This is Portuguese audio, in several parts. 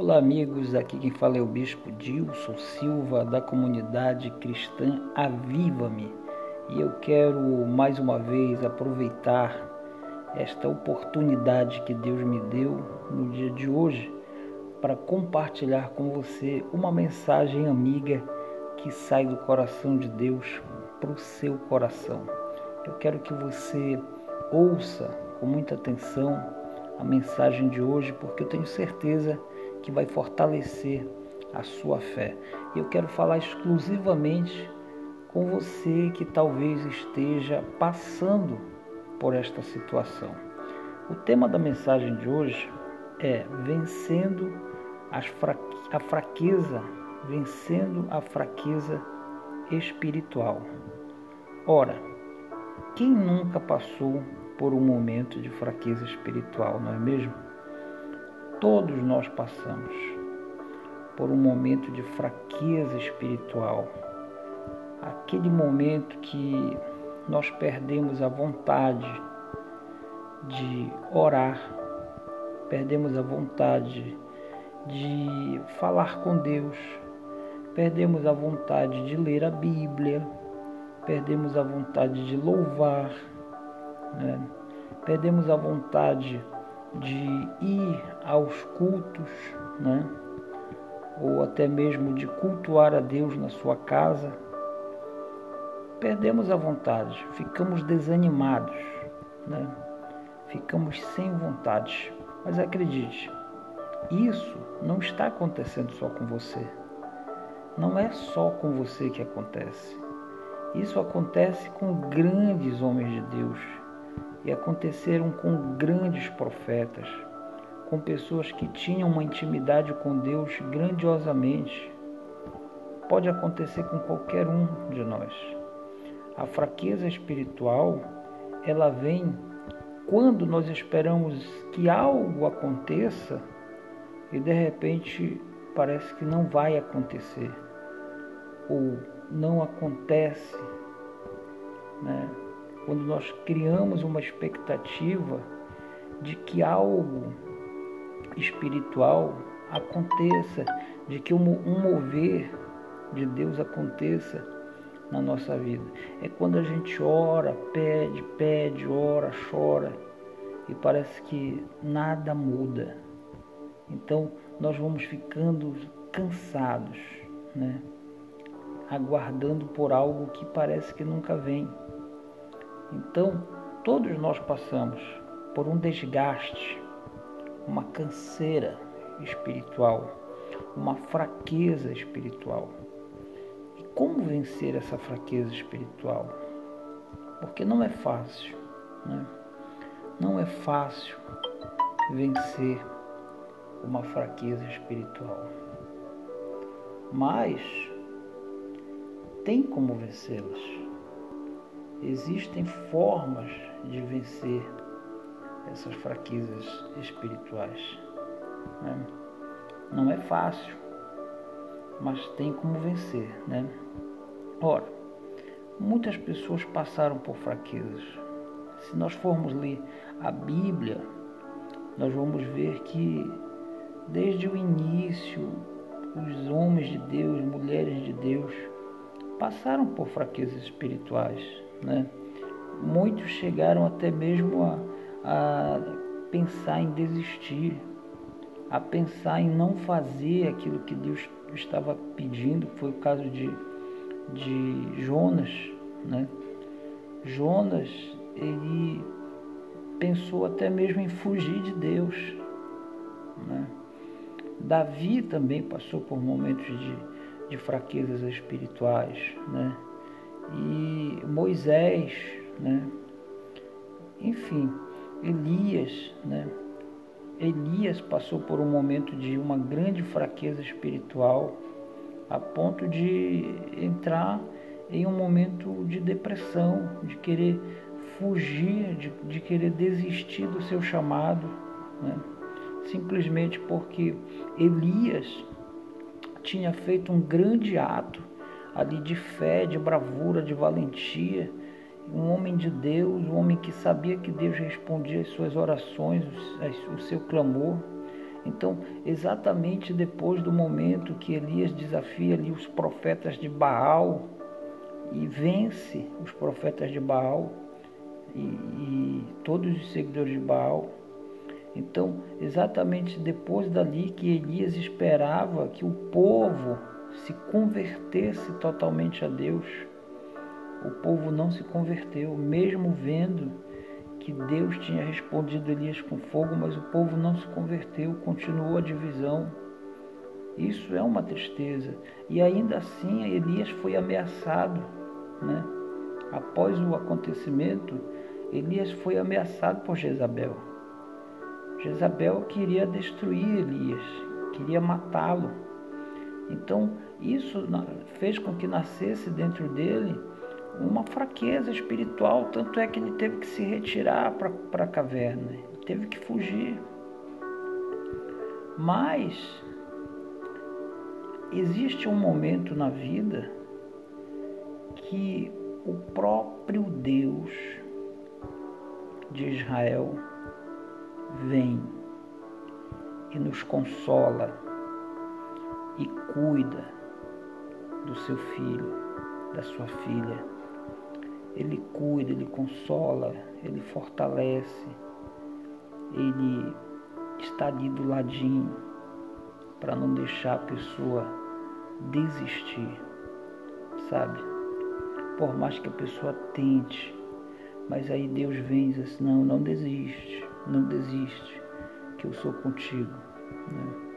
Olá, amigos. Aqui quem fala é o Bispo Dilson Silva, da comunidade cristã Aviva-me. E eu quero mais uma vez aproveitar esta oportunidade que Deus me deu no dia de hoje para compartilhar com você uma mensagem amiga que sai do coração de Deus para o seu coração. Eu quero que você ouça com muita atenção a mensagem de hoje, porque eu tenho certeza que que vai fortalecer a sua fé. Eu quero falar exclusivamente com você que talvez esteja passando por esta situação. O tema da mensagem de hoje é vencendo a fraqueza, vencendo a fraqueza espiritual. Ora, quem nunca passou por um momento de fraqueza espiritual, não é mesmo? Todos nós passamos por um momento de fraqueza espiritual, aquele momento que nós perdemos a vontade de orar, perdemos a vontade de falar com Deus, perdemos a vontade de ler a Bíblia, perdemos a vontade de louvar, né? perdemos a vontade de ir aos cultos, né? ou até mesmo de cultuar a Deus na sua casa, perdemos a vontade, ficamos desanimados, né? ficamos sem vontade. Mas acredite, isso não está acontecendo só com você. Não é só com você que acontece. Isso acontece com grandes homens de Deus e aconteceram com grandes profetas, com pessoas que tinham uma intimidade com Deus grandiosamente. Pode acontecer com qualquer um de nós. A fraqueza espiritual, ela vem quando nós esperamos que algo aconteça e de repente parece que não vai acontecer ou não acontece, né? Quando nós criamos uma expectativa de que algo espiritual aconteça, de que um mover de Deus aconteça na nossa vida. É quando a gente ora, pede, pede, ora, chora e parece que nada muda. Então nós vamos ficando cansados, né? aguardando por algo que parece que nunca vem. Então, todos nós passamos por um desgaste, uma canseira espiritual, uma fraqueza espiritual. E como vencer essa fraqueza espiritual? Porque não é fácil, né? Não é fácil vencer uma fraqueza espiritual. Mas tem como vencê-las. Existem formas de vencer essas fraquezas espirituais. Né? Não é fácil, mas tem como vencer. Né? Ora, muitas pessoas passaram por fraquezas. Se nós formos ler a Bíblia, nós vamos ver que desde o início, os homens de Deus, mulheres de Deus, passaram por fraquezas espirituais. Né? Muitos chegaram até mesmo a, a pensar em desistir, a pensar em não fazer aquilo que Deus estava pedindo, foi o caso de, de Jonas, né? Jonas, ele pensou até mesmo em fugir de Deus, né? Davi também passou por momentos de, de fraquezas espirituais, né? E Moisés, né? Enfim, Elias, né? Elias passou por um momento de uma grande fraqueza espiritual, a ponto de entrar em um momento de depressão, de querer fugir, de, de querer desistir do seu chamado, né? simplesmente porque Elias tinha feito um grande ato ali de fé, de bravura, de valentia, um homem de Deus, um homem que sabia que Deus respondia às suas orações, o seu clamor, Então, exatamente depois do momento que Elias desafia ali os profetas de Baal e vence os profetas de Baal e, e todos os seguidores de Baal, então, exatamente depois dali que Elias esperava que o povo se convertesse totalmente a Deus, o povo não se converteu, mesmo vendo que Deus tinha respondido Elias com fogo, mas o povo não se converteu, continuou a divisão. Isso é uma tristeza. E ainda assim Elias foi ameaçado, né? Após o acontecimento, Elias foi ameaçado por Jezabel. Jezabel queria destruir Elias, queria matá-lo. Então, isso fez com que nascesse dentro dele uma fraqueza espiritual, tanto é que ele teve que se retirar para a caverna, teve que fugir. Mas existe um momento na vida que o próprio Deus de Israel vem e nos consola cuida do seu filho, da sua filha ele cuida, ele consola, ele fortalece, ele está ali do ladinho para não deixar a pessoa desistir, sabe? Por mais que a pessoa tente, mas aí Deus vem e diz assim, não, não desiste, não desiste, que eu sou contigo. Né?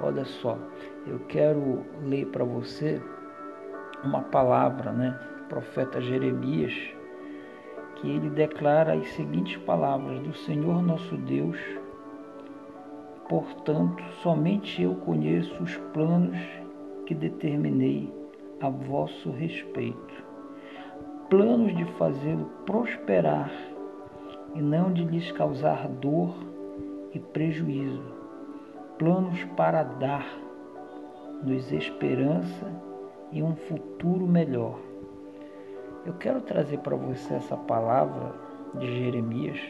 Olha só, eu quero ler para você uma palavra, né? profeta Jeremias, que ele declara as seguintes palavras do Senhor nosso Deus: Portanto, somente eu conheço os planos que determinei a vosso respeito, planos de fazê-lo prosperar e não de lhes causar dor e prejuízo, planos para dar-nos esperança e um futuro melhor. Eu quero trazer para você essa palavra de Jeremias,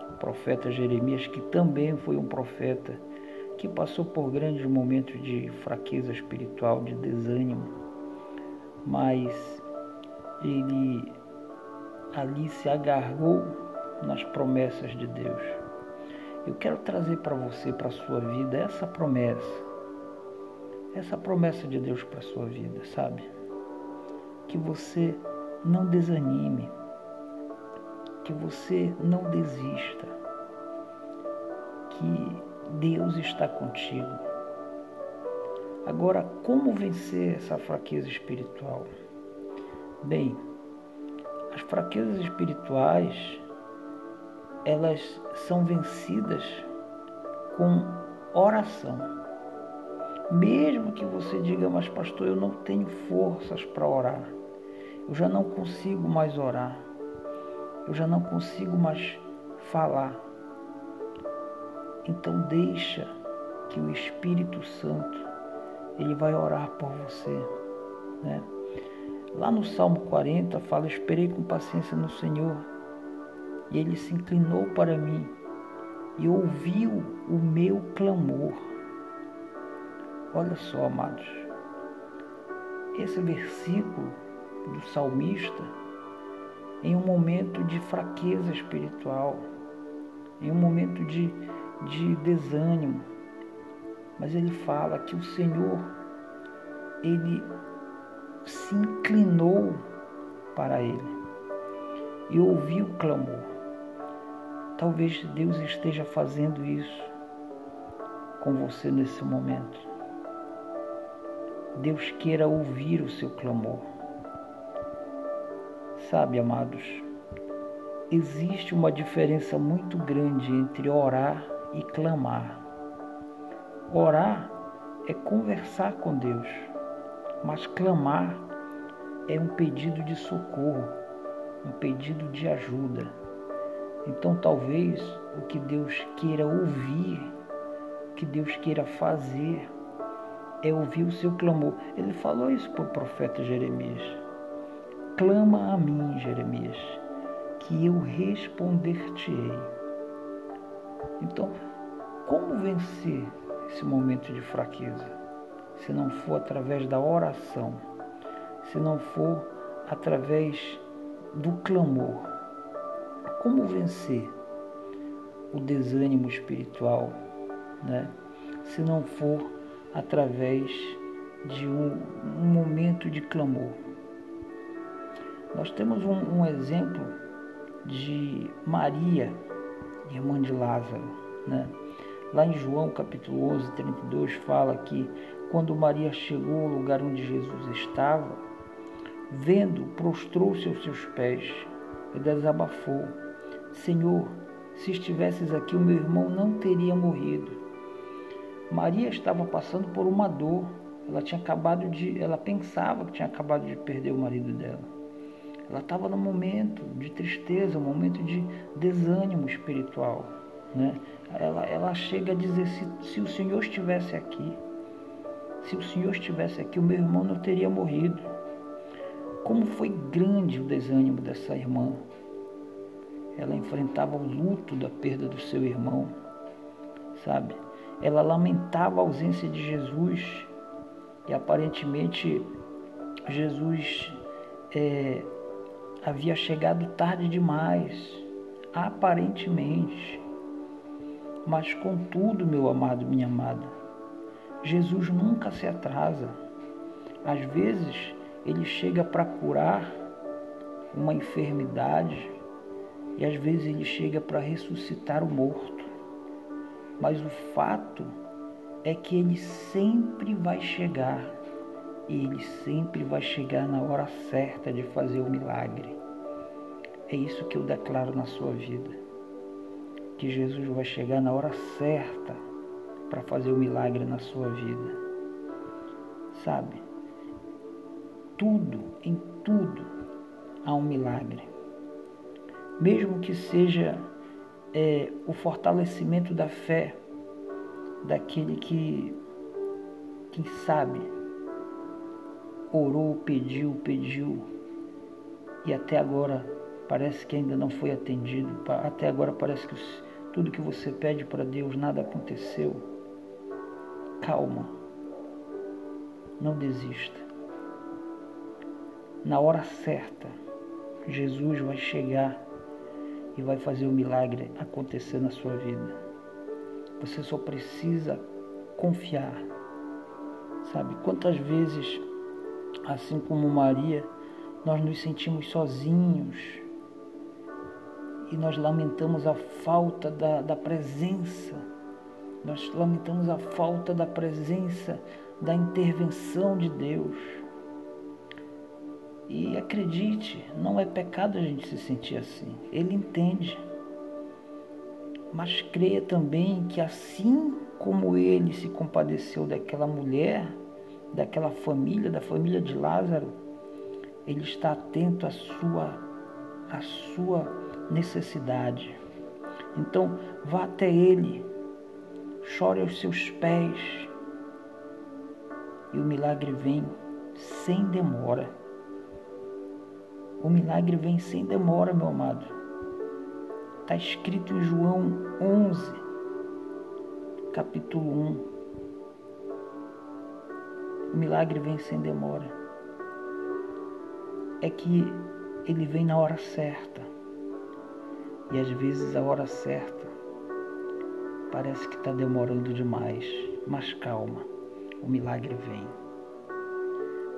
o profeta Jeremias, que também foi um profeta que passou por grandes momentos de fraqueza espiritual, de desânimo, mas ele ali se agarrou nas promessas de Deus. Eu quero trazer para você, para a sua vida, essa promessa, essa promessa de Deus para a sua vida, sabe? Que você não desanime, que você não desista, que Deus está contigo. Agora, como vencer essa fraqueza espiritual? Bem, as fraquezas espirituais elas são vencidas com oração. Mesmo que você diga, mas pastor, eu não tenho forças para orar. Eu já não consigo mais orar. Eu já não consigo mais falar. Então deixa que o Espírito Santo ele vai orar por você, né? Lá no Salmo 40 fala: "Esperei com paciência no Senhor, e ele se inclinou para mim e ouviu o meu clamor." Olha só, amados. Esse versículo do salmista em um momento de fraqueza espiritual, em um momento de, de desânimo. Mas ele fala que o Senhor, ele se inclinou para ele e ouviu o clamor. Talvez Deus esteja fazendo isso com você nesse momento. Deus queira ouvir o seu clamor. Sabe, amados, existe uma diferença muito grande entre orar e clamar. Orar é conversar com Deus, mas clamar é um pedido de socorro, um pedido de ajuda. Então, talvez o que Deus queira ouvir, o que Deus queira fazer, é ouvir o seu clamor. Ele falou isso para o profeta Jeremias. Clama a mim, Jeremias, que eu responder-te-ei. Então, como vencer esse momento de fraqueza? Se não for através da oração, se não for através do clamor. Como vencer o desânimo espiritual, né? Se não for através de um, um momento de clamor. Nós temos um, um exemplo de Maria, irmã de Lázaro, né? Lá em João capítulo 11, 32 fala que quando Maria chegou ao lugar onde Jesus estava, vendo, prostrou-se aos seus pés e desabafou: Senhor, se estivesses aqui, o meu irmão não teria morrido. Maria estava passando por uma dor. Ela tinha acabado de, ela pensava que tinha acabado de perder o marido dela. Ela estava num momento de tristeza, um momento de desânimo espiritual. Né? Ela, ela chega a dizer: se, se o Senhor estivesse aqui, se o Senhor estivesse aqui, o meu irmão não teria morrido. Como foi grande o desânimo dessa irmã. Ela enfrentava o luto da perda do seu irmão, sabe? Ela lamentava a ausência de Jesus e aparentemente Jesus é, havia chegado tarde demais, aparentemente. Mas contudo, meu amado, minha amada, Jesus nunca se atrasa. Às vezes, ele chega para curar uma enfermidade e às vezes ele chega para ressuscitar o morto. Mas o fato é que ele sempre vai chegar e ele sempre vai chegar na hora certa de fazer o milagre. É isso que eu declaro na sua vida que Jesus vai chegar na hora certa para fazer o milagre na sua vida. Sabe? Tudo, em tudo, há um milagre. Mesmo que seja é, o fortalecimento da fé daquele que, quem sabe, orou, pediu, pediu e até agora parece que ainda não foi atendido, até agora parece que tudo que você pede para Deus, nada aconteceu. Calma. Não desista. Na hora certa, Jesus vai chegar e vai fazer o milagre acontecer na sua vida. Você só precisa confiar. Sabe quantas vezes, assim como Maria, nós nos sentimos sozinhos, e nós lamentamos a falta da, da presença, nós lamentamos a falta da presença, da intervenção de Deus. E acredite, não é pecado a gente se sentir assim. Ele entende. Mas creia também que assim como ele se compadeceu daquela mulher, daquela família, da família de Lázaro, ele está atento à sua à sua necessidade. Então, vá até Ele, chore aos seus pés e o milagre vem sem demora. O milagre vem sem demora, meu amado. Está escrito em João 11, capítulo 1. O milagre vem sem demora. É que ele vem na hora certa. E às vezes a hora certa parece que está demorando demais, mas calma, o milagre vem.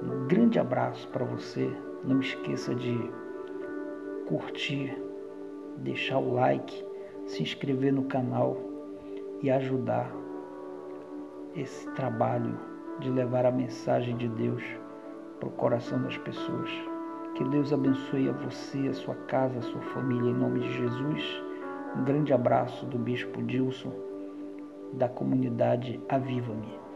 Um grande abraço para você. Não esqueça de curtir, deixar o like, se inscrever no canal e ajudar esse trabalho de levar a mensagem de Deus para o coração das pessoas. Que Deus abençoe a você, a sua casa, a sua família, em nome de Jesus. Um grande abraço do Bispo Dilson, da comunidade Aviva-me.